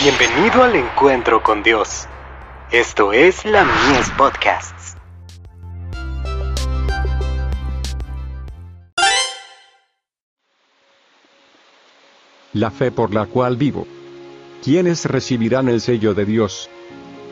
Bienvenido al encuentro con Dios. Esto es la Mies Podcasts. La fe por la cual vivo. ¿Quiénes recibirán el sello de Dios?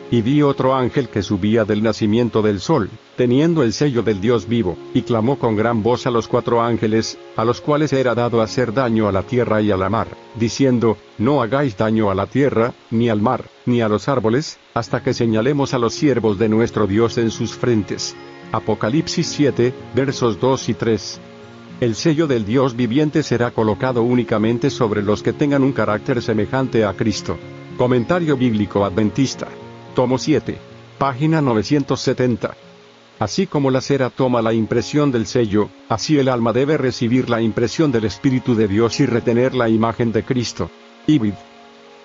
Y vi otro ángel que subía del nacimiento del sol, teniendo el sello del Dios vivo, y clamó con gran voz a los cuatro ángeles, a los cuales era dado hacer daño a la tierra y a la mar, diciendo, No hagáis daño a la tierra, ni al mar, ni a los árboles, hasta que señalemos a los siervos de nuestro Dios en sus frentes. Apocalipsis 7, versos 2 y 3. El sello del Dios viviente será colocado únicamente sobre los que tengan un carácter semejante a Cristo. Comentario bíblico adventista tomo 7, página 970. Así como la cera toma la impresión del sello, así el alma debe recibir la impresión del Espíritu de Dios y retener la imagen de Cristo. Ibid.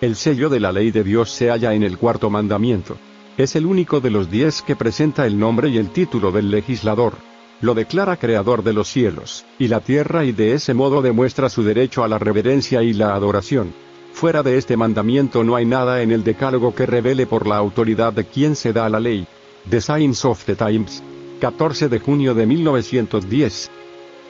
El sello de la ley de Dios se halla en el cuarto mandamiento. Es el único de los diez que presenta el nombre y el título del legislador. Lo declara creador de los cielos y la tierra y de ese modo demuestra su derecho a la reverencia y la adoración. Fuera de este mandamiento no hay nada en el decálogo que revele por la autoridad de quien se da la ley. The Signs of the Times. 14 de junio de 1910.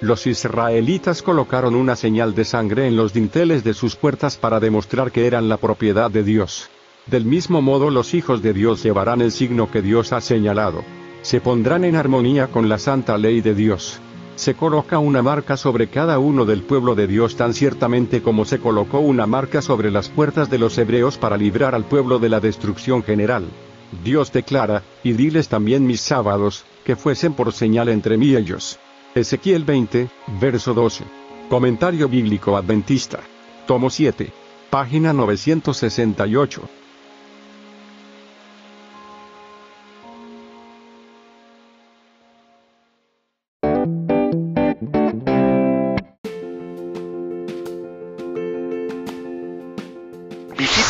Los israelitas colocaron una señal de sangre en los dinteles de sus puertas para demostrar que eran la propiedad de Dios. Del mismo modo los hijos de Dios llevarán el signo que Dios ha señalado. Se pondrán en armonía con la santa ley de Dios se coloca una marca sobre cada uno del pueblo de Dios tan ciertamente como se colocó una marca sobre las puertas de los hebreos para librar al pueblo de la destrucción general. Dios declara, y diles también mis sábados, que fuesen por señal entre mí y ellos. Ezequiel 20, verso 12. Comentario bíblico adventista. Tomo 7. Página 968.